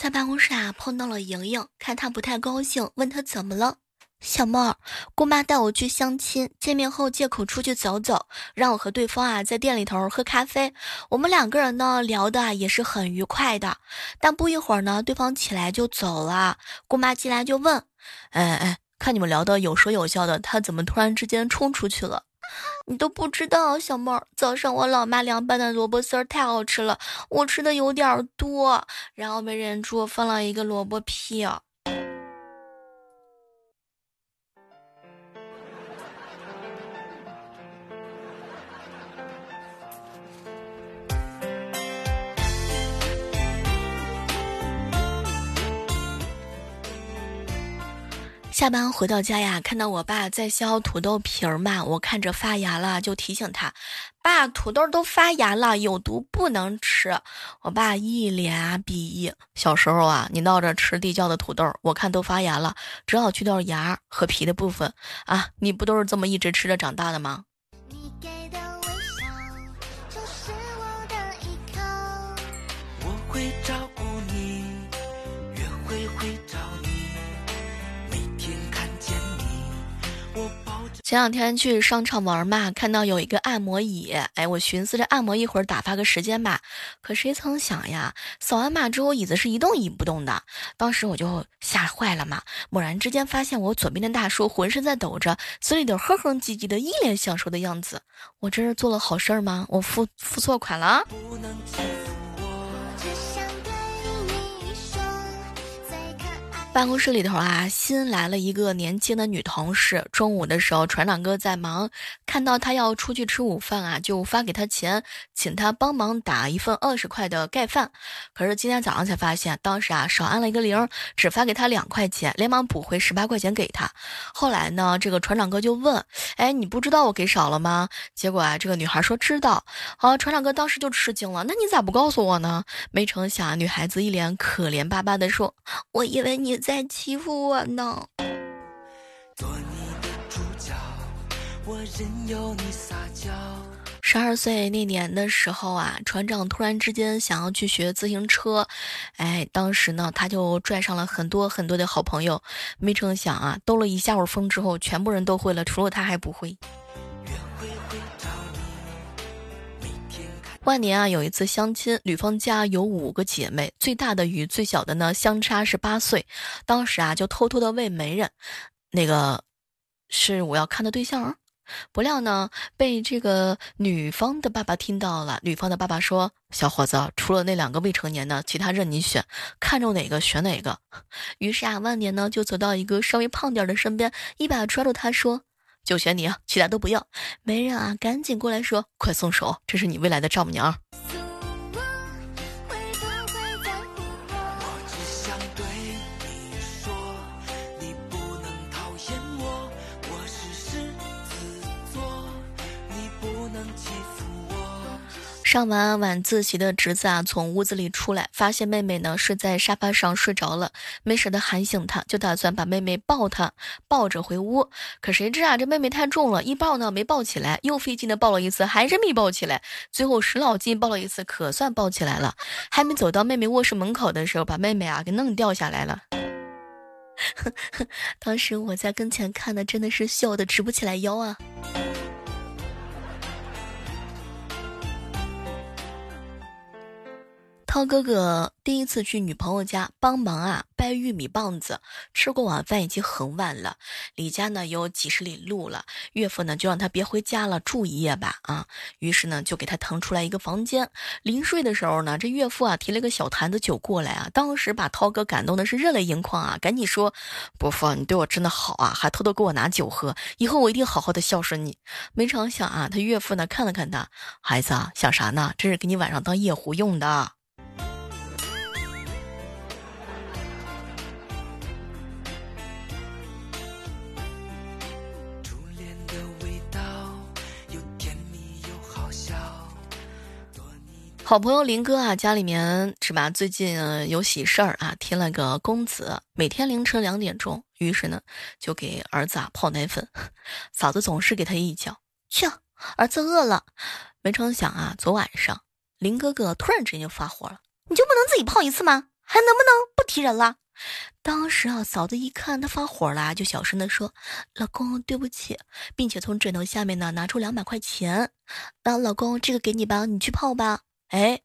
在办公室啊碰到了莹莹，看她不太高兴，问她怎么了。小妹，姑妈带我去相亲，见面后借口出去走走，让我和对方啊在店里头喝咖啡。我们两个人呢聊的也是很愉快的，但不一会儿呢，对方起来就走了。姑妈进来就问：“哎哎，看你们聊的有说有笑的，他怎么突然之间冲出去了？”你都不知道，小妹儿，早上我老妈凉拌的萝卜丝儿太好吃了，我吃的有点多，然后没忍住放了一个萝卜皮。下班回到家呀，看到我爸在削土豆皮儿嘛，我看着发芽了，就提醒他：“爸，土豆都发芽了，有毒，不能吃。”我爸一脸鄙夷：“小时候啊，你闹着吃地窖的土豆，我看都发芽了，只好去掉芽和皮的部分啊，你不都是这么一直吃着长大的吗？”前两天去商场玩嘛，看到有一个按摩椅，哎，我寻思着按摩一会儿打发个时间吧。可谁曾想呀，扫完码之后椅子是一动也不动的。当时我就吓坏了嘛，猛然之间发现我左边的大叔浑身在抖着，嘴里头哼哼唧唧的，一脸享受的样子。我这是做了好事儿吗？我付付错款了？办公室里头啊，新来了一个年轻的女同事。中午的时候，船长哥在忙，看到他要出去吃午饭啊，就发给他钱，请他帮忙打一份二十块的盖饭。可是今天早上才发现，当时啊少按了一个零，只发给他两块钱，连忙补回十八块钱给他。后来呢，这个船长哥就问：“哎，你不知道我给少了吗？”结果啊，这个女孩说知道。好，船长哥当时就吃惊了：“那你咋不告诉我呢？”没成想，女孩子一脸可怜巴巴的说：“我以为你。”在欺负我呢。做你的主角，我任由你撒娇十二岁那年的时候啊，船长突然之间想要去学自行车，哎，当时呢他就拽上了很多很多的好朋友，没成想啊，兜了一下午风之后，全部人都会了，除了他还不会。万年啊，有一次相亲，女方家有五个姐妹，最大的与最小的呢相差是八岁。当时啊，就偷偷的问媒人，那个是我要看的对象。不料呢，被这个女方的爸爸听到了。女方的爸爸说：“小伙子，除了那两个未成年的，其他任你选，看中哪个选哪个。”于是啊，万年呢就走到一个稍微胖点的身边，一把抓住他说。就选你啊，其他都不要。媒人啊，赶紧过来说，快松手，这是你未来的丈母娘。上完晚自习的侄子啊，从屋子里出来，发现妹妹呢睡在沙发上睡着了，没舍得喊醒她，就打算把妹妹抱她，抱着回屋。可谁知啊，这妹妹太重了，一抱呢没抱起来，又费劲的抱了一次，还是没抱起来。最后使老劲抱了一次，可算抱起来了。还没走到妹妹卧室门口的时候，把妹妹啊给弄掉下来了。当时我在跟前看的，真的是笑的直不起来腰啊。涛哥哥第一次去女朋友家帮忙啊，掰玉米棒子。吃过晚饭已经很晚了，离家呢有几十里路了。岳父呢就让他别回家了，住一夜吧。啊，于是呢就给他腾出来一个房间。临睡的时候呢，这岳父啊提了个小坛子酒过来啊，当时把涛哥感动的是热泪盈眶啊，赶紧说：“伯父，你对我真的好啊，还偷偷给我拿酒喝。以后我一定好好的孝顺你。”没成想啊，他岳父呢看了看他，孩子啊想啥呢？这是给你晚上当夜壶用的。好朋友林哥啊，家里面是吧？最近有喜事儿啊，添了个公子。每天凌晨两点钟，于是呢，就给儿子啊泡奶粉。嫂子总是给他一脚，去，儿子饿了。没成想啊，昨晚上林哥哥突然之间就发火了，你就不能自己泡一次吗？还能不能不提人了？当时啊，嫂子一看他发火了，就小声的说：“老公，对不起。”并且从枕头下面呢拿出两百块钱，那老公这个给你吧，你去泡吧。哎，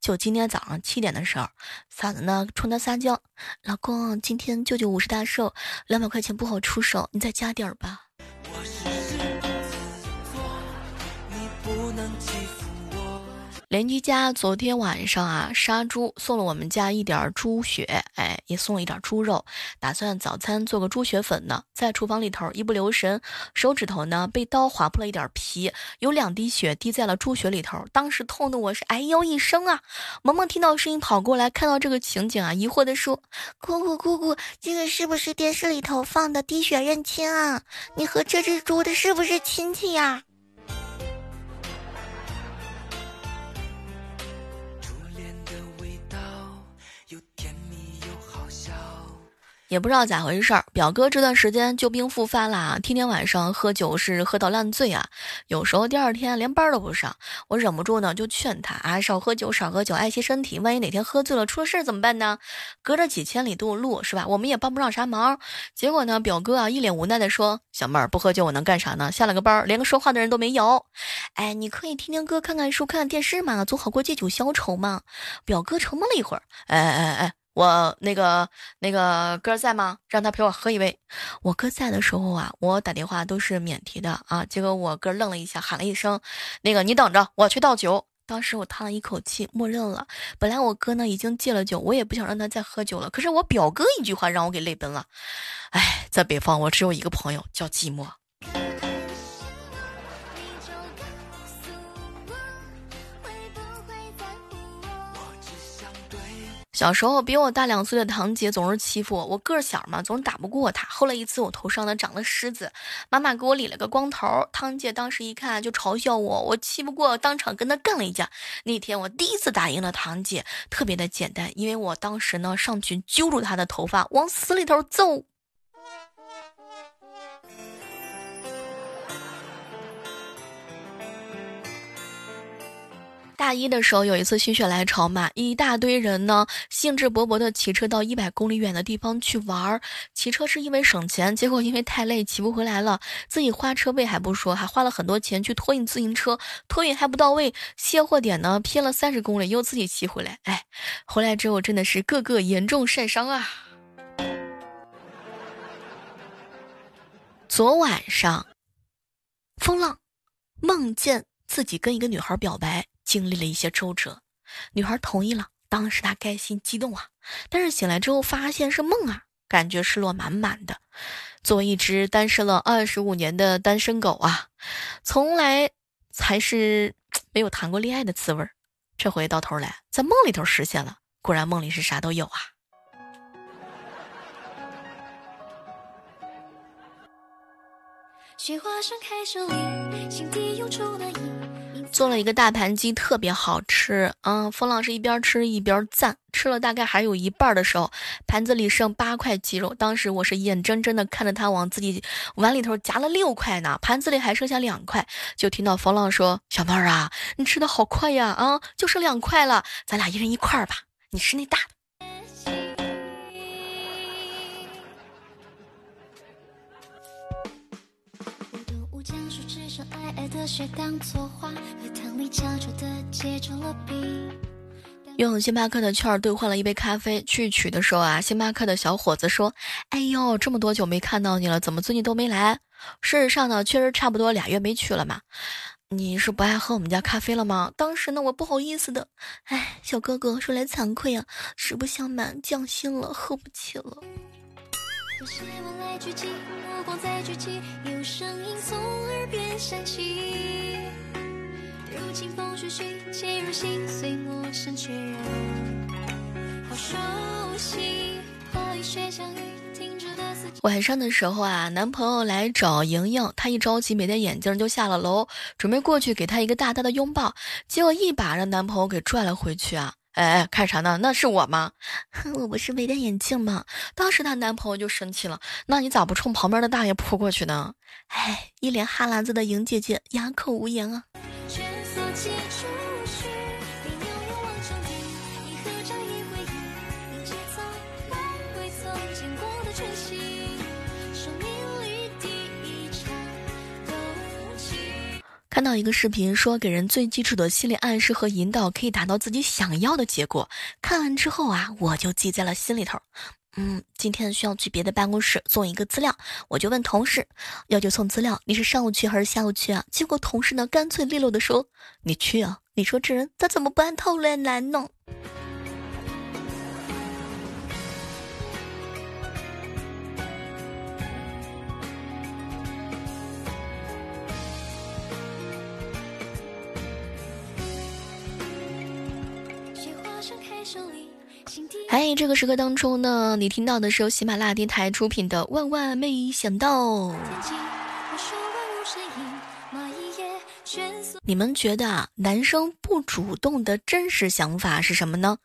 就今天早上七点的时候，嫂子呢冲他撒娇：“老公，今天舅舅五十大寿，两百块钱不好出手，你再加点儿吧。”邻居家昨天晚上啊杀猪，送了我们家一点猪血，哎，也送了一点猪肉，打算早餐做个猪血粉呢。在厨房里头一不留神，手指头呢被刀划破了一点皮，有两滴血滴在了猪血里头，当时痛的我是哎呦一声啊！萌萌听到声音跑过来，看到这个情景啊，疑惑的说：“姑姑姑姑，这个是不是电视里头放的滴血认亲啊？你和这只猪的是不是亲戚呀？”也不知道咋回事儿，表哥这段时间旧病复发啦，天天晚上喝酒是喝到烂醉啊，有时候第二天连班都不上。我忍不住呢，就劝他啊，少喝酒，少喝酒，爱惜身体。万一哪天喝醉了出了事怎么办呢？隔着几千里路路是吧？我们也帮不上啥忙。结果呢，表哥啊一脸无奈的说：“小妹儿不喝酒我能干啥呢？下了个班，连个说话的人都没有。哎，你可以听听歌，看看书，看看电视嘛，总好过借酒消愁嘛。”表哥沉默了一会儿，哎哎哎。我那个那个哥在吗？让他陪我喝一杯。我哥在的时候啊，我打电话都是免提的啊。结果我哥愣了一下，喊了一声：“那个你等着，我去倒酒。”当时我叹了一口气，默认了。本来我哥呢已经戒了酒，我也不想让他再喝酒了。可是我表哥一句话让我给泪奔了。哎，在北方我只有一个朋友叫寂寞。小时候比我大两岁的堂姐总是欺负我，我个小嘛，总打不过她。后来一次我头上呢长了虱子，妈妈给我理了个光头，堂姐当时一看就嘲笑我，我气不过，当场跟她干了一架。那天我第一次打赢了堂姐，特别的简单，因为我当时呢上去揪住她的头发，往死里头揍。大一的时候，有一次心血来潮嘛，一大堆人呢，兴致勃勃的骑车到一百公里远的地方去玩儿。骑车是因为省钱，结果因为太累，骑不回来了。自己花车费还不说，还花了很多钱去托运自行车，托运还不到位，卸货点呢偏了三十公里，又自己骑回来。哎，回来之后真的是个个严重晒伤啊。昨晚上，风浪梦见自己跟一个女孩表白。经历了一些周折，女孩同意了。当时她开心激动啊，但是醒来之后发现是梦啊，感觉失落满满的。作为一只单身了二十五年的单身狗啊，从来才是 没有谈过恋爱的滋味。这回到头来在梦里头实现了，果然梦里是啥都有啊。雪花盛开手里，心底涌出做了一个大盘鸡，特别好吃。嗯，冯老师一边吃一边赞，吃了大概还有一半的时候，盘子里剩八块鸡肉。当时我是眼睁睁的看着他往自己碗里头夹了六块呢，盘子里还剩下两块。就听到冯浪说：“小妹儿啊，你吃的好快呀，啊，就剩两块了，咱俩一人一块吧，你吃那大的。”用星巴克的券兑换了一杯咖啡，去取的时候啊，星巴克的小伙子说：“哎呦，这么多久没看到你了，怎么最近都没来？”事实上呢，确实差不多俩月没去了嘛。你是不爱喝我们家咖啡了吗？当时呢，我不好意思的，哎，小哥哥说来惭愧啊，实不相瞒，降薪了，喝不起了。有声音从耳边响起，如清风徐徐切入心碎，陌生确认，好熟悉。和雨雪相遇，停止的四季。晚上的时候啊，男朋友来找莹莹，她一着急没戴眼镜就下了楼，准备过去给她一个大大的拥抱，结果一把让男朋友给拽了回去啊。哎哎，看啥呢？那是我吗？我不是没戴眼镜吗？当时她男朋友就生气了。那你咋不冲旁边的大爷扑过去呢？哎，一脸哈喇子的莹姐姐哑口无言啊。看到一个视频，说给人最基础的心理暗示和引导，可以达到自己想要的结果。看完之后啊，我就记在了心里头。嗯，今天需要去别的办公室送一个资料，我就问同事要求送资料，你是上午去还是下午去啊？结果同事呢干脆利落的说：“你去啊！”你说这人他怎么不按套路来呢？哎，这个时刻当中呢，你听到的是由喜马拉雅电台出品的《万万没想到》。你们觉得啊，男生不主动的真实想法是什么呢？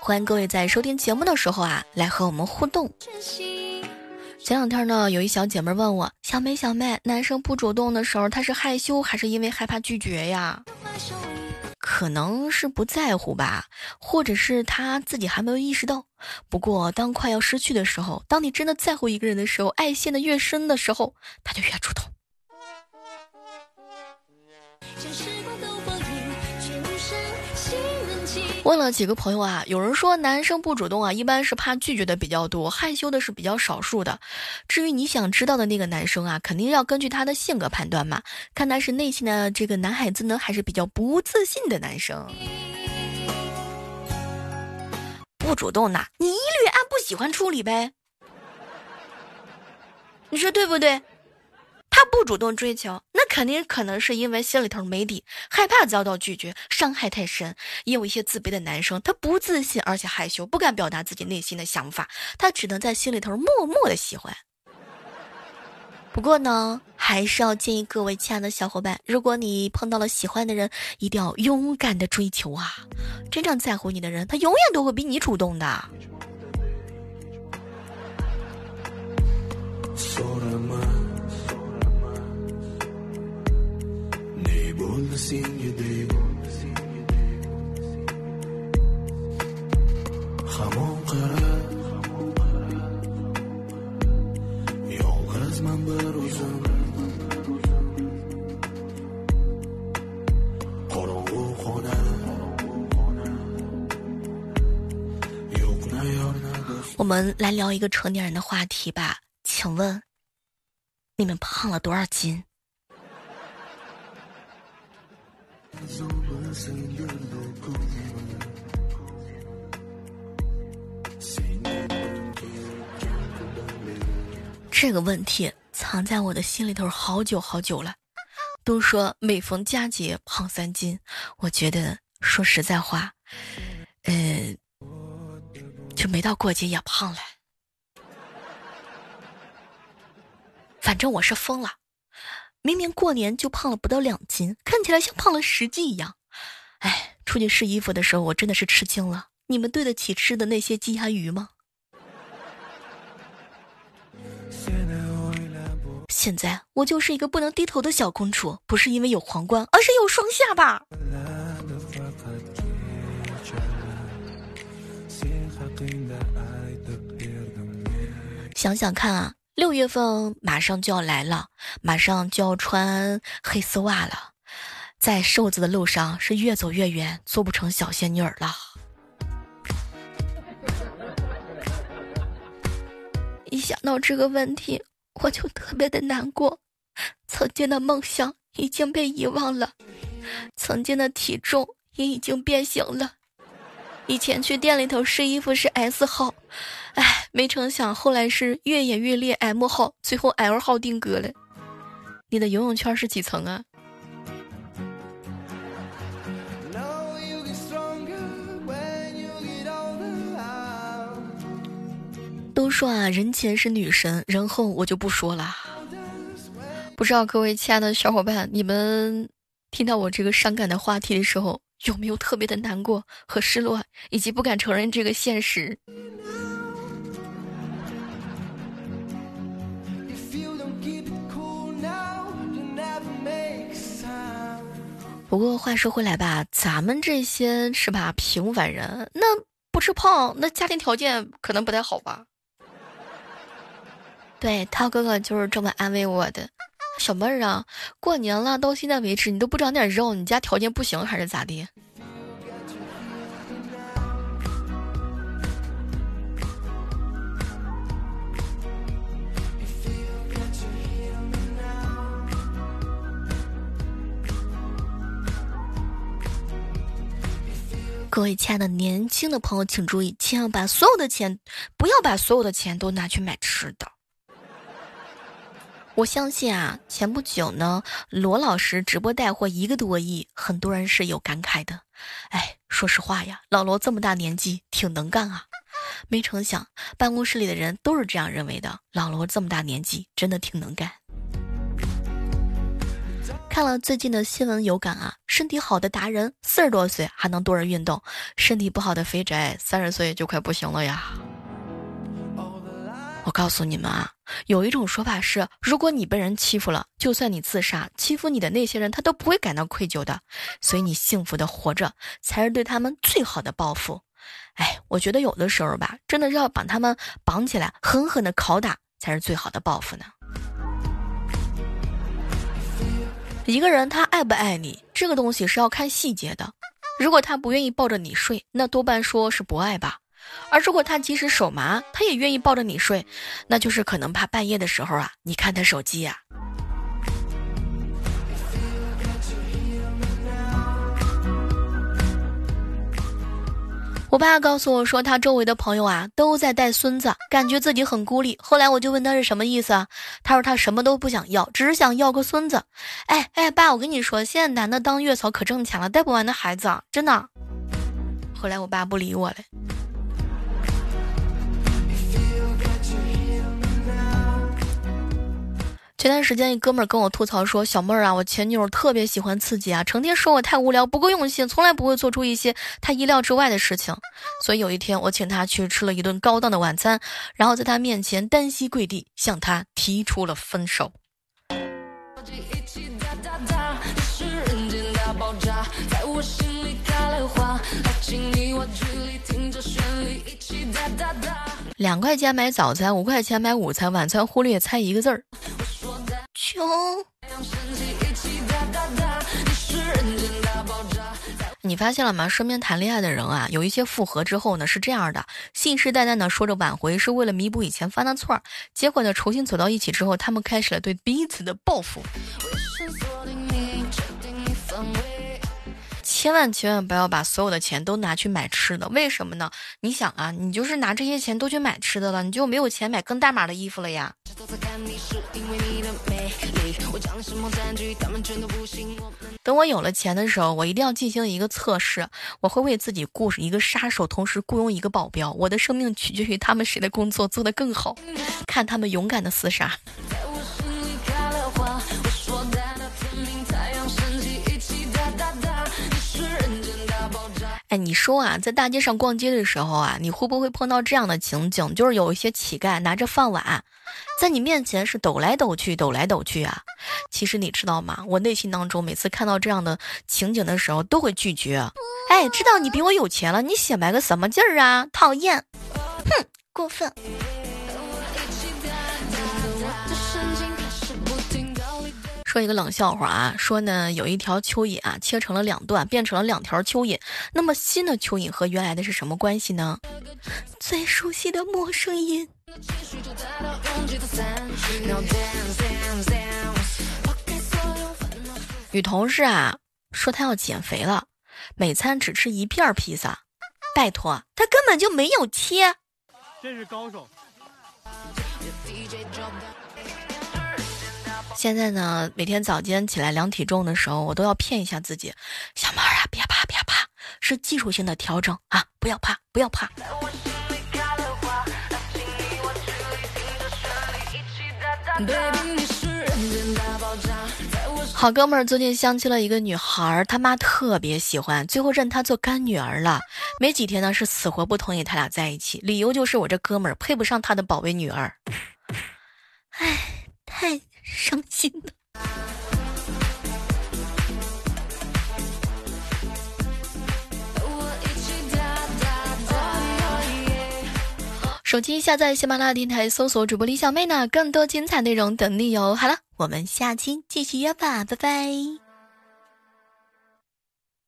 欢迎各位在收听节目的时候啊，来和我们互动。前两天呢，有一小姐妹问我：“小妹，小妹，男生不主动的时候，他是害羞还是因为害怕拒绝呀？”可能是不在乎吧，或者是他自己还没有意识到。不过，当快要失去的时候，当你真的在乎一个人的时候，爱陷得越深的时候，他就越主动。问了几个朋友啊，有人说男生不主动啊，一般是怕拒绝的比较多，害羞的是比较少数的。至于你想知道的那个男生啊，肯定要根据他的性格判断嘛，看他是内心的这个男孩子呢，还是比较不自信的男生。不主动呐，你一律按不喜欢处理呗。你说对不对？他不主动追求，那肯定可能是因为心里头没底，害怕遭到拒绝，伤害太深。也有一些自卑的男生，他不自信，而且害羞，不敢表达自己内心的想法，他只能在心里头默默的喜欢。不过呢，还是要建议各位亲爱的小伙伴，如果你碰到了喜欢的人，一定要勇敢的追求啊！真正在乎你的人，他永远都会比你主动的。我们来聊一个成年人的话题吧，请问你们胖了多少斤？这个问题藏在我的心里头好久好久了。都说每逢佳节胖三斤，我觉得说实在话，呃，就没到过节也胖了。反正我是疯了。明明过年就胖了不到两斤，看起来像胖了十斤一样。哎，出去试衣服的时候，我真的是吃惊了。你们对得起吃的那些鸡鸭鱼吗？现在我就是一个不能低头的小公主，不是因为有皇冠，而是有双下巴。想想看啊。六月份马上就要来了，马上就要穿黑丝袜了，在瘦子的路上是越走越远，做不成小仙女了。一想到这个问题，我就特别的难过。曾经的梦想已经被遗忘了，曾经的体重也已经变形了。以前去店里头试衣服是 S 号。哎，没成想后来是越演越烈，M 号，最后 L 号定格了。你的游泳圈是几层啊？都说啊，人前是女神，人后我就不说了。不知道各位亲爱的小伙伴，你们听到我这个伤感的话题的时候，有没有特别的难过和失落，以及不敢承认这个现实？不过话说回来吧，咱们这些是吧平凡人，那不吃胖，那家庭条件可能不太好吧？对，涛哥哥就是这么安慰我的。小妹儿啊，过年了，到现在为止你都不长点肉，你家条件不行还是咋地？各位亲爱的年轻的朋友，请注意，千万把所有的钱，不要把所有的钱都拿去买吃的。我相信啊，前不久呢，罗老师直播带货一个多亿，很多人是有感慨的。哎，说实话呀，老罗这么大年纪，挺能干啊。没成想，办公室里的人都是这样认为的。老罗这么大年纪，真的挺能干。看了最近的新闻有感啊，身体好的达人四十多岁还能多人运动，身体不好的肥宅三十岁就快不行了呀。告诉你们啊，有一种说法是，如果你被人欺负了，就算你自杀，欺负你的那些人他都不会感到愧疚的，所以你幸福的活着才是对他们最好的报复。哎，我觉得有的时候吧，真的是要把他们绑起来，狠狠的拷打才是最好的报复呢。一个人他爱不爱你，这个东西是要看细节的。如果他不愿意抱着你睡，那多半说是不爱吧。而如果他即使手麻，他也愿意抱着你睡，那就是可能怕半夜的时候啊，你看他手机呀。我爸告诉我说，他周围的朋友啊都在带孙子，感觉自己很孤立。后来我就问他是什么意思啊？他说他什么都不想要，只是想要个孙子。哎哎，爸，我跟你说，现在男的当月嫂可挣钱了，带不完的孩子，真的。后来我爸不理我了。前段时间，一哥们儿跟我吐槽说：“小妹儿啊，我前女友特别喜欢刺激啊，成天说我太无聊，不够用心，从来不会做出一些他意料之外的事情。所以有一天，我请他去吃了一顿高档的晚餐，然后在他面前单膝跪地，向他提出了分手。”两块钱买早餐，五块钱买午餐，晚餐忽略猜一个字儿。穷。你发现了吗？身边谈恋爱的人啊，有一些复合之后呢，是这样的，信誓旦旦的说着挽回是为了弥补以前犯的错儿，结果呢，重新走到一起之后，他们开始了对彼此的报复。千万千万不要把所有的钱都拿去买吃的，为什么呢？你想啊，你就是拿这些钱都去买吃的了，你就没有钱买更大码的衣服了呀。等我有了钱的时候，我一定要进行一个测试，我会为自己雇一个杀手，同时雇佣一个保镖。我的生命取决于他们谁的工作做得更好，看他们勇敢的厮杀。你说啊，在大街上逛街的时候啊，你会不会碰到这样的情景？就是有一些乞丐拿着饭碗，在你面前是抖来抖去，抖来抖去啊。其实你知道吗？我内心当中每次看到这样的情景的时候，都会拒绝。哎，知道你比我有钱了，你显摆个什么劲儿啊？讨厌，哼，过分。说一个冷笑话啊，说呢有一条蚯蚓啊切成了两段，变成了两条蚯蚓。那么新的蚯蚓和原来的是什么关系呢？最熟悉的陌生音。女同事啊说她要减肥了，每餐只吃一片披萨。拜托，她根本就没有切。真是高手。现在呢，每天早间起来量体重的时候，我都要骗一下自己，小妹儿啊，别怕别怕，是技术性的调整啊，不要怕不要怕。好哥们儿最近相亲了一个女孩，他妈特别喜欢，最后认她做干女儿了。没几天呢，是死活不同意他俩在一起，理由就是我这哥们儿配不上他的宝贝女儿。唉，太。伤心的。手机下载喜马拉雅电台，搜索主播李小妹呢，更多精彩内容等你哟。好了，我们下期继续约吧，拜拜。